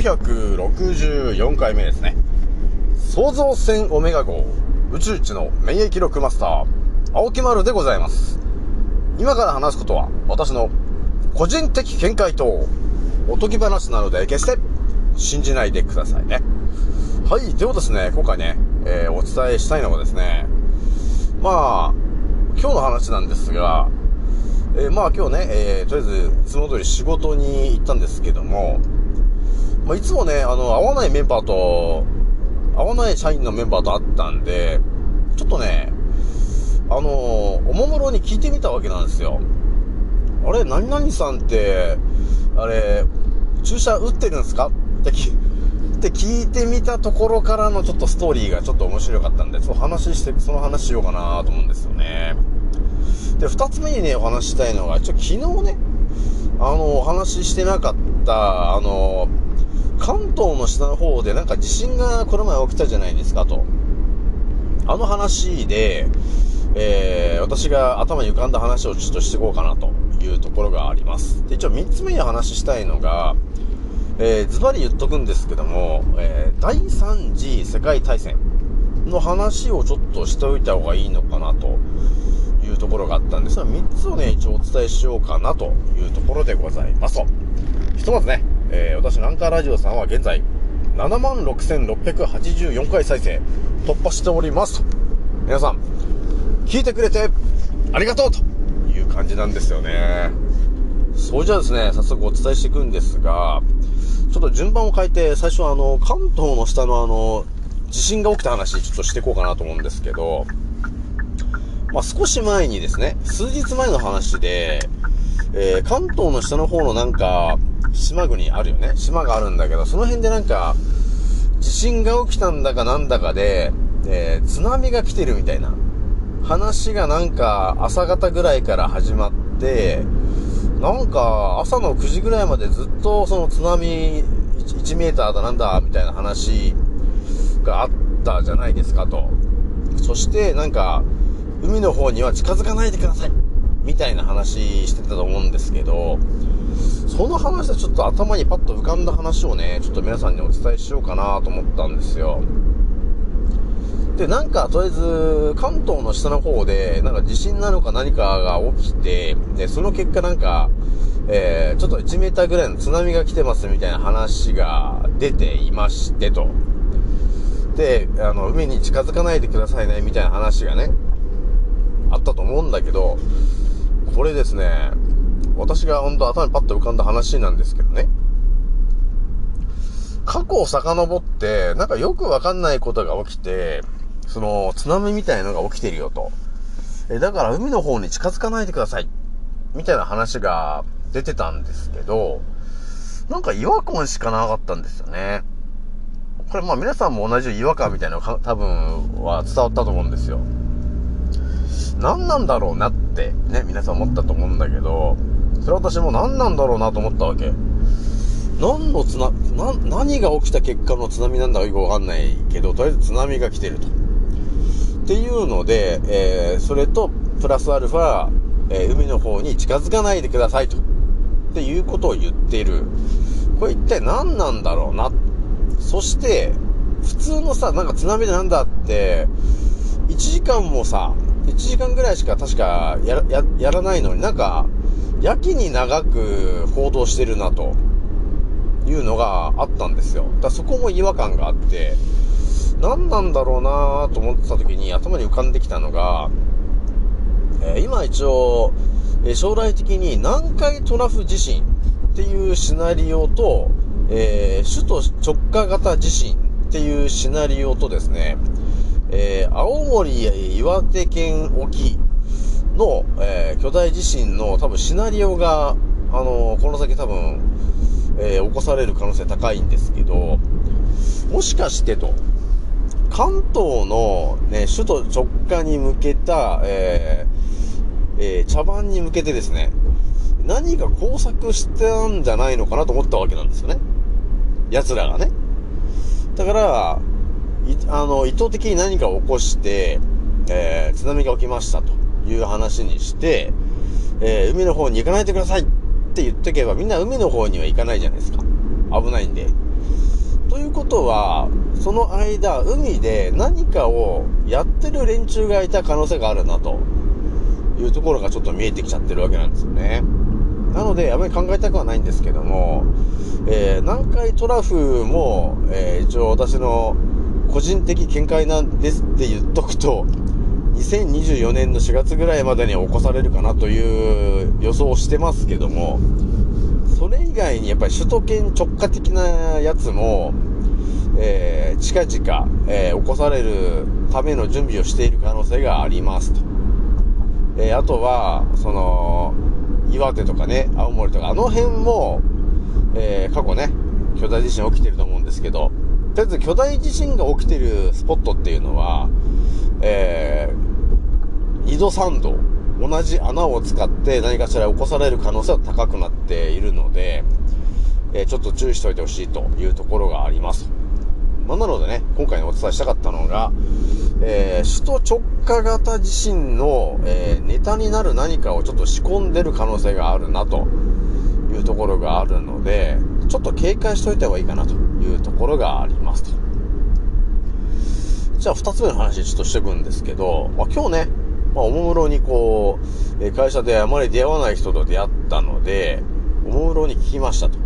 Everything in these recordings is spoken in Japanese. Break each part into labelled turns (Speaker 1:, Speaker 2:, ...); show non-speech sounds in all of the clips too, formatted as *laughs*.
Speaker 1: 964回目ですね。創造船オメガ号宇宙一の免疫力マスター、青木丸でございます。今から話すことは私の個人的見解とおとぎ話なので決して信じないでくださいね。はい、ではですね、今回ね、えーお伝えしたいのはですね、まあ、今日の話なんですが、えーまあ今日ね、えーとりあえず、いつも通り仕事に行ったんですけども、まあ、いつもね、あの、合わないメンバーと、合わない社員のメンバーと会ったんで、ちょっとね、あのおもむろに聞いてみたわけなんですよ。あれ、何々さんって、あれ、注射打ってるんですか？って、*laughs* 聞いてみたところからのちょっとストーリーがちょっと面白かったんで、ちょっと話して、その話しようかなと思うんですよね。で、二つ目にね、お話ししたいのが、ちょ、昨日ね、あの、お話ししてなかった、あの、関東の下の方でなんか地震がこの前起きたじゃないですかと。あの話で、えー、私が頭に浮かんだ話をちょっとしていこうかなというところがあります。で、一応三つ目に話したいのが、えー、ズバリ言っとくんですけども、えー、第3次世界大戦の話をちょっとしておいた方がいいのかなというところがあったんですが、3つをね、一応お伝えしようかなというところでございますと。ひとまずね、えー、私、ナンカーラジオさんは現在、76,684回再生突破しておりますと。皆さん、聞いてくれてありがとうという感じなんですよね。それじゃあですね、早速お伝えしていくんですが、ちょっと順番を変えて、最初はあの、関東の下のあの、地震が起きた話、ちょっとしていこうかなと思うんですけど、まあ、少し前にですね、数日前の話で、えー、関東の下の方のなんか、島国あるよね。島があるんだけど、その辺でなんか、地震が起きたんだかなんだかで、えー、津波が来てるみたいな話がなんか朝方ぐらいから始まって、なんか朝の9時ぐらいまでずっとその津波 1, 1メーターだなんだみたいな話があったじゃないですかと。そしてなんか海の方には近づかないでくださいみたいな話してたと思うんですけど、その話でちょっと頭にパッと浮かんだ話をね、ちょっと皆さんにお伝えしようかなと思ったんですよ。で、なんか、とりあえず、関東の下の方で、なんか地震なのか何かが起きて、で、その結果なんか、えー、ちょっと1メーターぐらいの津波が来てますみたいな話が出ていましてと。で、あの、海に近づかないでくださいね、みたいな話がね、あったと思うんだけど、これですね、私が本当頭にパッと浮かんだ話なんですけどね。過去を遡って、なんかよくわかんないことが起きて、その津波みたいのが起きてるよと。え、だから海の方に近づかないでください。みたいな話が出てたんですけど、なんか違和感しかなかったんですよね。これまあ皆さんも同じ違和感みたいなの多分は伝わったと思うんですよ。何なんだろうなってね、皆さん思ったと思うんだけど、それ私も何なんだろうなと思ったわけ。何の津波、な、何が起きた結果の津波なんだかよくわかんないけど、とりあえず津波が来てると。っていうので、えー、それと、プラスアルファ、えー、海の方に近づかないでくださいと。っていうことを言っている。これ一体何なんだろうな。そして、普通のさ、なんか津波でなんだって、1時間もさ、1時間ぐらいしか確かやややらないのになんか、やけに長く報道してるなと。いうのがあったんですよ。だそこも違和感があって、何なんだろうなと思ってた時に頭に浮かんできたのが、えー、今一応、えー、将来的に南海トラフ地震っていうシナリオと、えー、首都直下型地震っていうシナリオとですね、え青森や岩手県沖の、え巨大地震の多分シナリオが、あのこの先多分、えー、起こされる可能性高いんですけど、もしかしてと、関東のね、首都直下に向けた、ええー、茶番に向けてですね、何か工作したんじゃないのかなと思ったわけなんですよね。奴らがね。だから、あの、意図的に何かを起こして、えー、津波が起きましたという話にして、えー、海の方に行かないでくださいって言っとけばみんな海の方には行かないじゃないですか。危ないんで。ということは、その間、海で何かをやってる連中がいた可能性があるな、というところがちょっと見えてきちゃってるわけなんですよね。なので、あまり考えたくはないんですけども、えー、南海トラフも、えー、一応私の個人的見解なんですって言っとくと、2024年の4月ぐらいまでに起こされるかなという予想をしてますけども、それ以外にやっぱり首都圏直下的なやつも、えー、近々、えー、起こされるための準備をしている可能性がありますと。えー、あとは、その、岩手とかね、青森とか、あの辺も、え、過去ね、巨大地震起きてると思うんですけど、とりあえず巨大地震が起きてるスポットっていうのは、えー、2度3度、同じ穴を使って何かしら起こされる可能性は高くなっているので、えー、ちょっと注意しておいてほしいというところがあります。まあ、なのでね、今回お伝えしたかったのが、えー、首都直下型地震の、えー、ネタになる何かをちょっと仕込んでる可能性があるなというところがあるので、ちょっと警戒しておいた方がいいかなというところがありますと。じゃあ二つ目の話ちょっとしていくんですけど、まあ、今日ね、まあ、おもむろにこう、会社であまり出会わない人と出会ったので、おもむろに聞きましたと。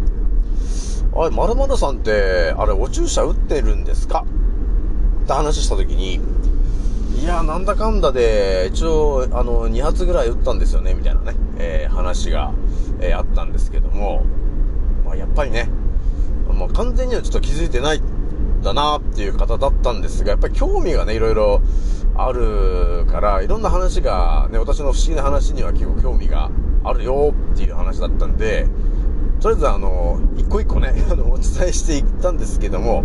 Speaker 1: あれ、〇〇さんって、あれ、お注射打ってるんですか？って話したときに、いや、なんだかんだで、一応、あの、2発ぐらい打ったんですよね、みたいなね、えー、話が、えー、あったんですけども、まあ、やっぱりね、もう完全にはちょっと気づいてないだなっていう方だったんですが、やっぱり興味がね、いろいろあるから、いろんな話が、ね、私の不思議な話には結構興味があるよっていう話だったんで、とりあえずあの、一個一個ね、*laughs* あの、お伝えしていったんですけども、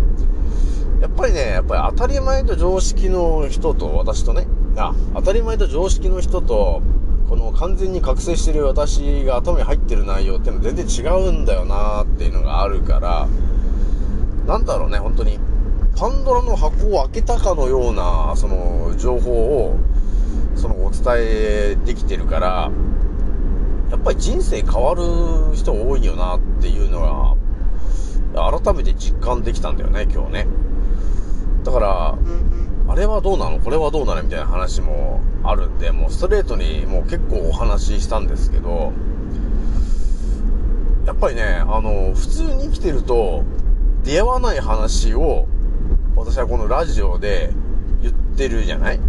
Speaker 1: やっぱりね、やっぱり当たり前と常識の人と私とね、あ、当たり前と常識の人と、この完全に覚醒してる私が頭に入ってる内容ってのは全然違うんだよなーっていうのがあるから、なんだろうね、本当に。パンドラの箱を開けたかのような、その、情報を、その、お伝えできてるから、やっぱり人生変わる人多いよなっていうのが、改めて実感できたんだよね、今日ね。だから、あれはどうなの？これはどうなの？みたいな話もあるんで、もうストレートにもう結構お話ししたんですけど、やっぱりね、あの、普通に生きてると、出会わない話を私はこのラジオで言ってるじゃない？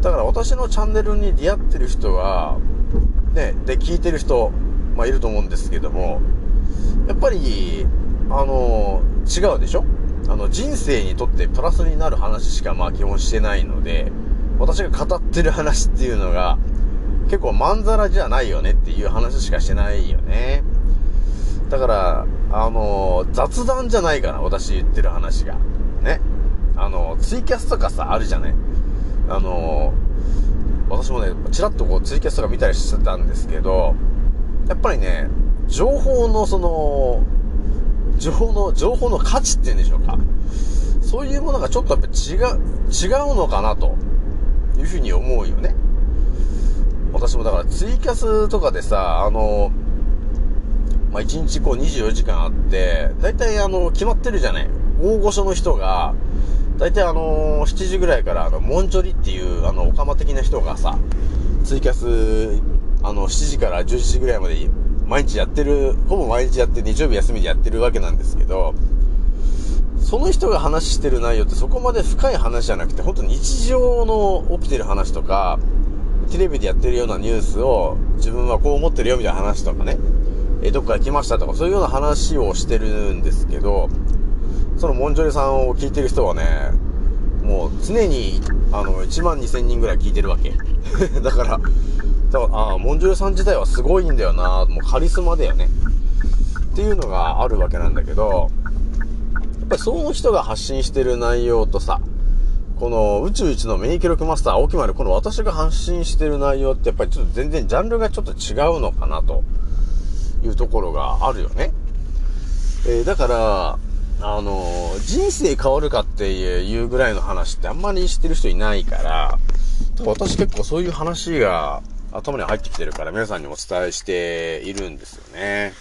Speaker 1: だから私のチャンネルに出会ってる人は、ね、で、聞いてる人、まあ、いると思うんですけども、やっぱり、あの、違うでしょ？あの、人生にとってプラスになる話しかまあ基本してないので、私が語ってる話っていうのが、結構まんざらじゃないよねっていう話しかしてないよね。だから、あの、雑談じゃないかな、私言ってる話が。あの、ツイキャスとかさ、あるじゃない？あの、私もね、ちらっとこうツイキャスとか見たりしてたんですけど、やっぱりね、情報のその、情報の、情報の価値っていうんでしょうか？そういうものがちょっとやっぱ違う、違うのかなというふうに思うよね。私もだからツイキャスとかでさ、あの、まあ、1日こう24時間あって、だいたいあの、決まってるじゃない？大御所の人が、だいたいあのー、7時ぐらいから、あの、モンチョリっていう、あの、オカマ的な人がさ、ツイキャス、あの、7時から11時ぐらいまで毎日やってる、ほぼ毎日やって、日曜日休みでやってるわけなんですけど、その人が話してる内容ってそこまで深い話じゃなくて、ほんと日常の起きてる話とか、テレビでやってるようなニュースを自分はこう思ってるよみたいな話とかね、えどっか行きましたとかそういうような話をしてるんですけど、そのモンジョリさんを聞いてる人はね、もう常に、あの、1万2000人ぐらい聞いてるわけ。*laughs* だから、だからああ、モンジョリさん自体はすごいんだよな、もうカリスマだよね。っていうのがあるわけなんだけど、やっぱりその人が発信してる内容とさ、この宇宙一の免疫力マスター、青木丸、この私が発信してる内容ってやっぱりちょっと全然ジャンルがちょっと違うのかなというところがあるよね。えー、だから、あの、人生変わるかっていうぐらいの話ってあんまり知ってる人いないから、私結構そういう話が頭に入ってきてるから皆さんにお伝えしているんですよね。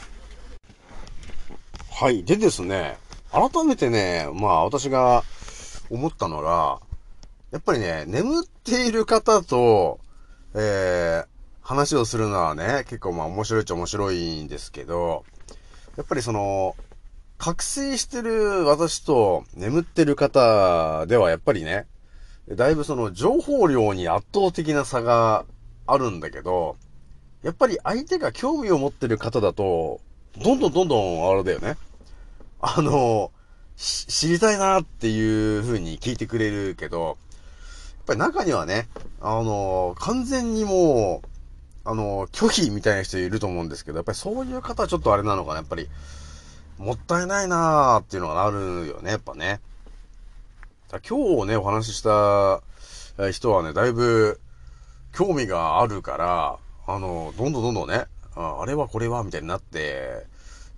Speaker 1: はい。でですね、改めてね、まあ私が思ったのが、やっぱりね、眠っている方と、えー、話をするのはね、結構まあ面白いっちゃ面白いんですけど、やっぱりその、覚醒してる私と眠ってる方ではやっぱりね、だいぶその情報量に圧倒的な差があるんだけど、やっぱり相手が興味を持ってる方だと、どんどんどんどんあれだよね。あの、知りたいなっていう風に聞いてくれるけど、やっぱり中にはね、あの、完全にもう、あの、拒否みたいな人いると思うんですけど、やっぱりそういう方はちょっとあれなのかな、やっぱり、もったいないなーっていうのがあるよね、やっぱね。今日ね、お話しした人はね、だいぶ興味があるから、あの、どんどんどんどんね、ああれはこれはみたいになって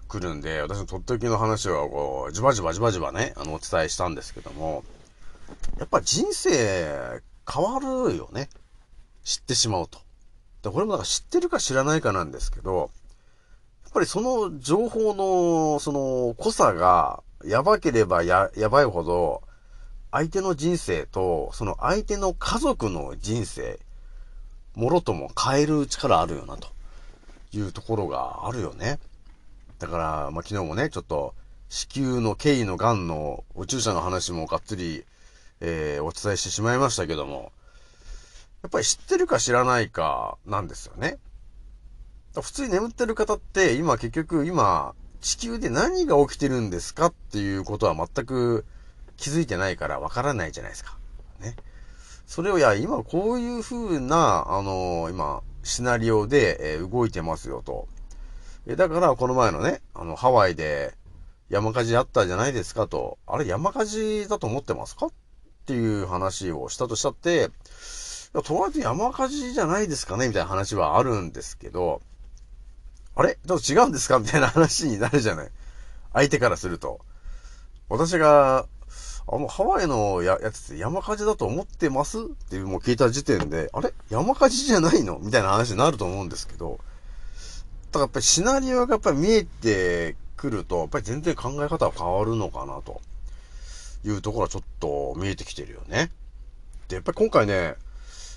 Speaker 1: くるんで、私のとっておきの話はこう、じばじばじばじばね、あの、お伝えしたんですけども、やっぱ人生変わるよね。知ってしまうと。で、これもなんか知ってるか知らないかなんですけど、ぱりその情報の、その濃さがやばければや、やばいほど、相手の人生と、その相手の家族の人生、もろとも変える力あるよな、というところがあるよね。だから、まあ、昨日もね、ちょっと、子宮の経緯の癌の宇宙者の話もがっつり、えー、お伝えしてしまいましたけども、やっぱり知ってるか知らないかなんですよね。普通に眠ってる方って、今結局、今、地球で何が起きてるんですかっていうことは全く気づいてないからわからないじゃないですか。ね。それを、いや、今こういう風な、あのー、今、シナリオで、えー、動いてますよと。え、だから、この前のね、あの、ハワイで山火事あったじゃないですかと。あれ山火事だと思ってますかっていう話をしたとしたって、とりあえず山火事じゃないですかねみたいな話はあるんですけど、あれ？ちょっと違うんですか？みたいな話になるじゃない。相手からすると。私が、あの、ハワイのややつって山火事だと思ってます？っていうもう聞いた時点で、あれ？山火事じゃないの？みたいな話になると思うんですけど、だからやっぱりシナリオがやっぱり見えてくると、やっぱり全然考え方は変わるのかなと。いうところはちょっと見えてきてるよね。で、やっぱり今回ね、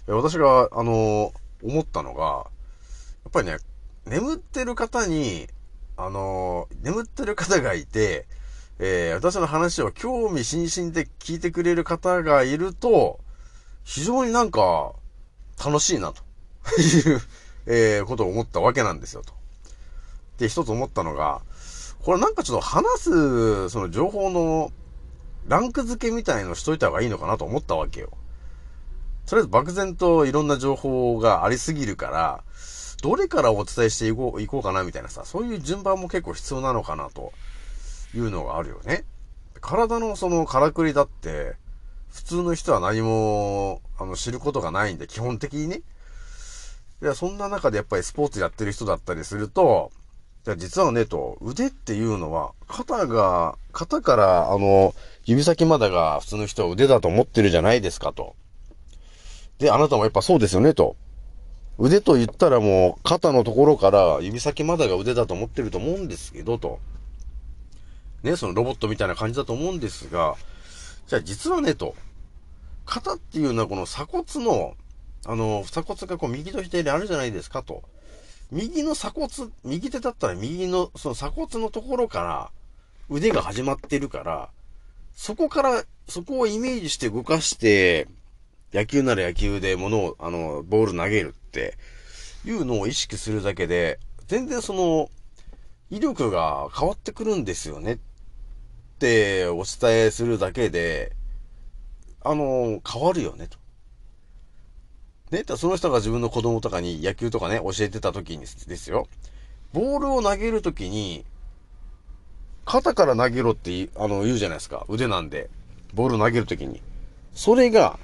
Speaker 1: 私が、あの、思ったのが、やっぱりね、眠ってる方に、あの、眠ってる方がいて、えー、私の話を興味津々で聞いてくれる方がいると、非常になんか、楽しいな、と *laughs* いう、えー、ことを思ったわけなんですよ、と。で、一つ思ったのが、これなんかちょっと話す、その情報のランク付けみたいのしといた方がいいのかなと思ったわけよ。とりあえず漠然といろんな情報がありすぎるから、どれからお伝えしていこう、いこうかなみたいなさ、そういう順番も結構必要なのかなというのがあるよね。体のそのからくりだって、普通の人は何も、あの、知ることがないんで、基本的にね。いや、そんな中でやっぱりスポーツやってる人だったりすると、じゃ実はね、と、腕っていうのは、肩が、肩から、あの、指先までが普通の人は腕だと思ってるじゃないですかと。で、あなたもやっぱそうですよね、と。腕と言ったらもう、肩のところから指先までが腕だと思ってると思うんですけど、と。ね、そのロボットみたいな感じだと思うんですが、じゃあ実はね、と。肩っていうのはこの鎖骨の、あの、鎖骨がこう右と左にあるじゃないですかと。右の鎖骨、右手だったら右のその鎖骨のところから腕が始まってるから、そこから、そこをイメージして動かして、野球なら野球で物を、あの、ボール投げるっていうのを意識するだけで、全然その、威力が変わってくるんですよねってお伝えするだけで、あの、変わるよねと。ね、その人が自分の子供とかに野球とかね、教えてた時にですよ。ボールを投げるときに、肩から投げろってあの言うじゃないですか。腕なんで。ボール投げるときに。それが、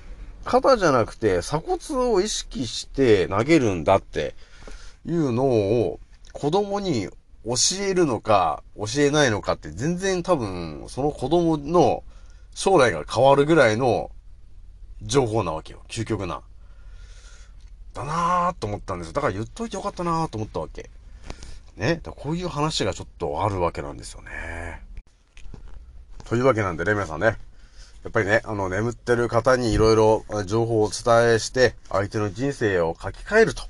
Speaker 1: 肩じゃなくて鎖骨を意識して投げるんだっていうのを子供に教えるのか教えないのかって全然多分その子供の将来が変わるぐらいの情報なわけよ。究極な。だなぁと思ったんですよ。だから言っといてよかったなぁと思ったわけ。ね。こういう話がちょっとあるわけなんですよね。というわけなんでね、皆さんね。やっぱりね、あの、眠ってる方にいろいろ情報をお伝えして、相手の人生を書き換えると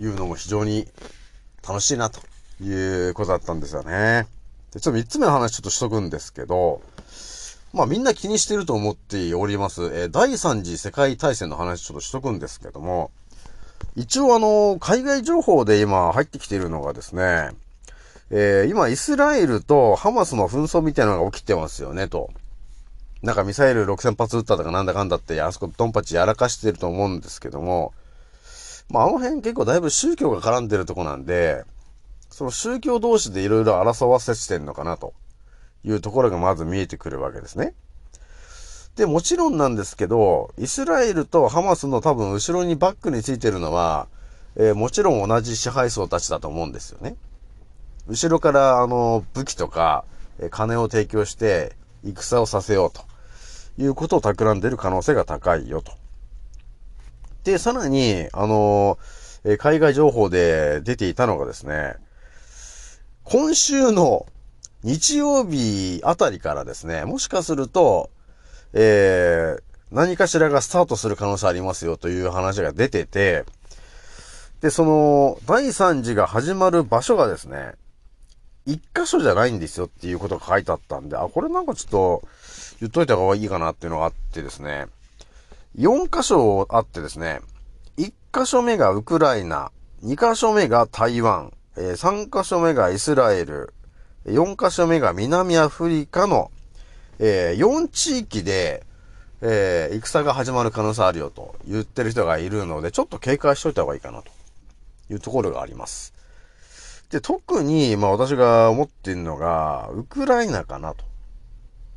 Speaker 1: いうのも非常に楽しいなということだったんですよね。で、ちょっと三つ目の話ちょっとしとくんですけど、まあみんな気にしてると思っております。えー、第三次世界大戦の話ちょっとしとくんですけども、一応あの、海外情報で今入ってきているのがですね、えー、今イスラエルとハマスの紛争みたいなのが起きてますよね、と。なんかミサイル6000発撃ったとかなんだかんだって、あそこドンパチやらかしてると思うんですけども、まあ、あの辺結構だいぶ宗教が絡んでるとこなんで、その宗教同士でいろいろ争わせてんのかなというところがまず見えてくるわけですね。で、もちろんなんですけど、イスラエルとハマスの多分後ろにバックについてるのは、えー、もちろん同じ支配層たちだと思うんですよね。後ろから、あの、武器とか、え金を提供して、戦をさせようと。いうことを企んでいる可能性が高いよと。で、さらに、あの、え海外情報で出ていたのがですね、今週の日曜日あたりからですね、もしかすると、えー、何かしらがスタートする可能性ありますよという話が出てて、で、その、第3次が始まる場所がですね、一箇所じゃないんですよっていうことが書いてあったんで、あ、これなんかちょっと、言っといた方がいいかなっていうのがあってですね、4箇所あってですね、1箇所目がウクライナ、2箇所目が台湾、え3箇所目がイスラエル、4箇所目が南アフリカの、え4地域で、えー、戦が始まる可能性あるよと言ってる人がいるので、ちょっと警戒しといた方がいいかなというところがあります。で、特に、まあ私が思っているのが、ウクライナかなと。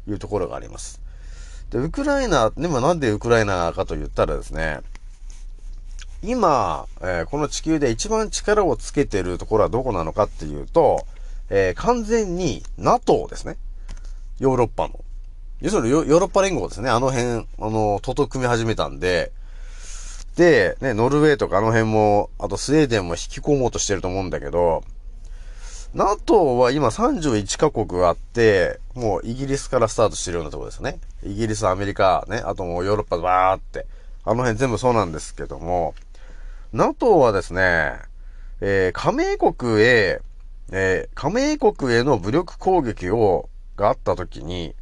Speaker 1: いうところがあります。で、ウクライナ、でもなんでウクライナかと言ったらですね、今、えー、この地球で一番力をつけてるところはどこなのかっていうと、えー、完全に NATO ですね。ヨーロッパの。要するにヨーロッパ連合ですね。あの辺、あの、とと組み始めたんで、で、ね、ノルウェーとかあの辺も、あとスウェーデンも引き込もうとしてると思うんだけど、NATO は今31カ国あって、もうイギリスからスタートしてるようなところですね。イギリス、アメリカ、ね、あともうヨーロッパバーって、あの辺全部そうなんですけども、NATO はですね、えー、加盟国へ、えー、加盟国への武力攻撃を、があった時に、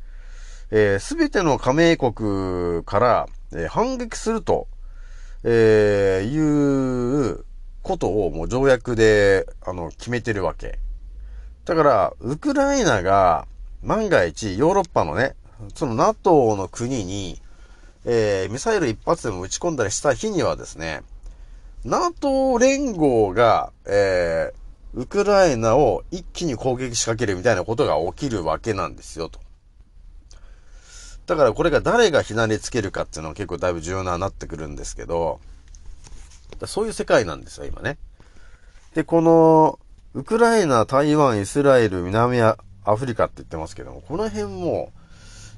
Speaker 1: えす、べての加盟国から、えー、反撃すると、えー、いうことをもう条約で、あの、決めてるわけ。だから、ウクライナが、万が一、ヨーロッパのね、その NATO の国に、えー、ミサイル一発でも撃ち込んだりした日にはですね、NATO 連合が、えー、ウクライナを一気に攻撃しかけるみたいなことが起きるわけなんですよ、と。だからこれが誰がひなりつけるかっていうのは結構だいぶ重要ななってくるんですけど、そういう世界なんですよ、今ね。で、この、ウクライナ、台湾、イスラエル、南アフリカって言ってますけども、この辺も、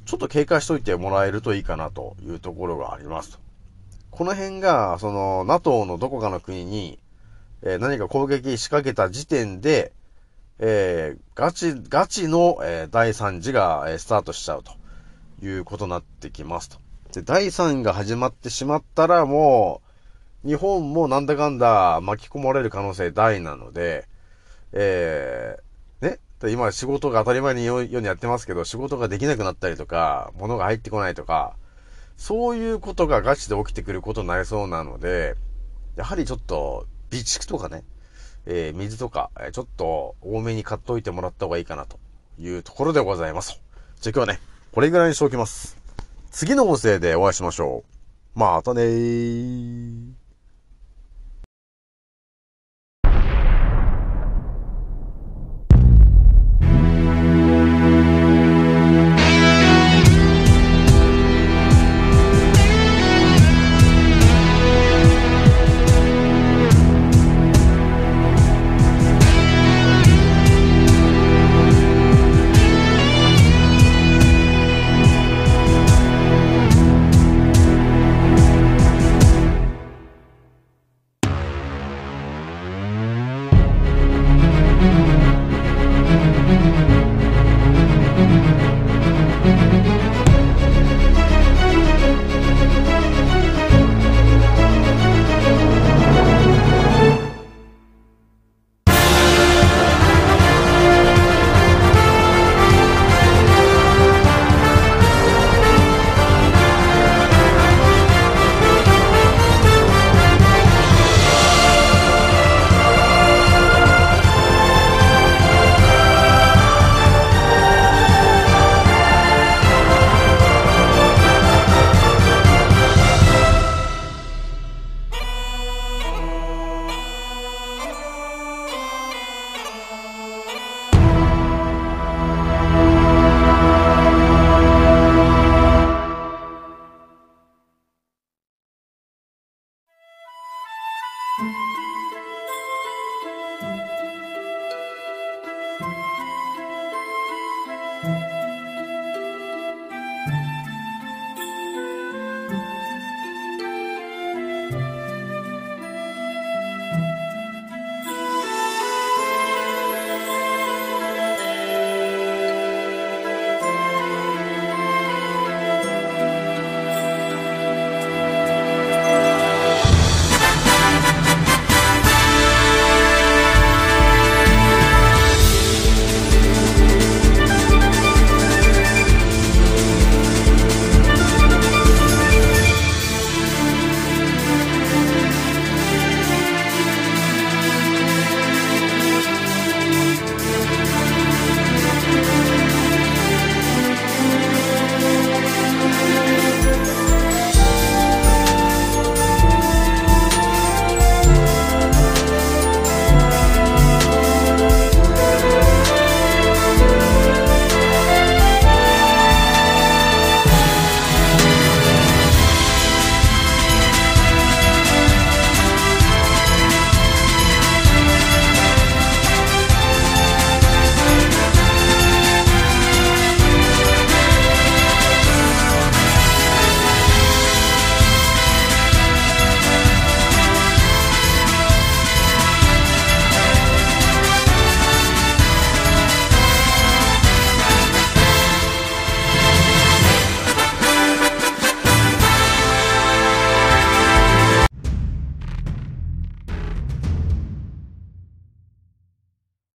Speaker 1: ちょっと警戒しといてもらえるといいかなというところがありますと。この辺が、その、NATO のどこかの国に、えー、何か攻撃仕掛けた時点で、えー、ガチ、ガチの、えー、第3次が、えスタートしちゃうということになってきますと。で、第3が始まってしまったらもう、日本もなんだかんだ巻き込まれる可能性大なので、えー、ね、今仕事が当たり前にようにやってますけど、仕事ができなくなったりとか、物が入ってこないとか、そういうことがガチで起きてくることになりそうなので、やはりちょっと、備蓄とかね、えー、水とか、ちょっと多めに買っといてもらった方がいいかなというところでございます。じゃあ今日はね、これぐらいにしておきます。次の音声でお会いしましょう。またねー。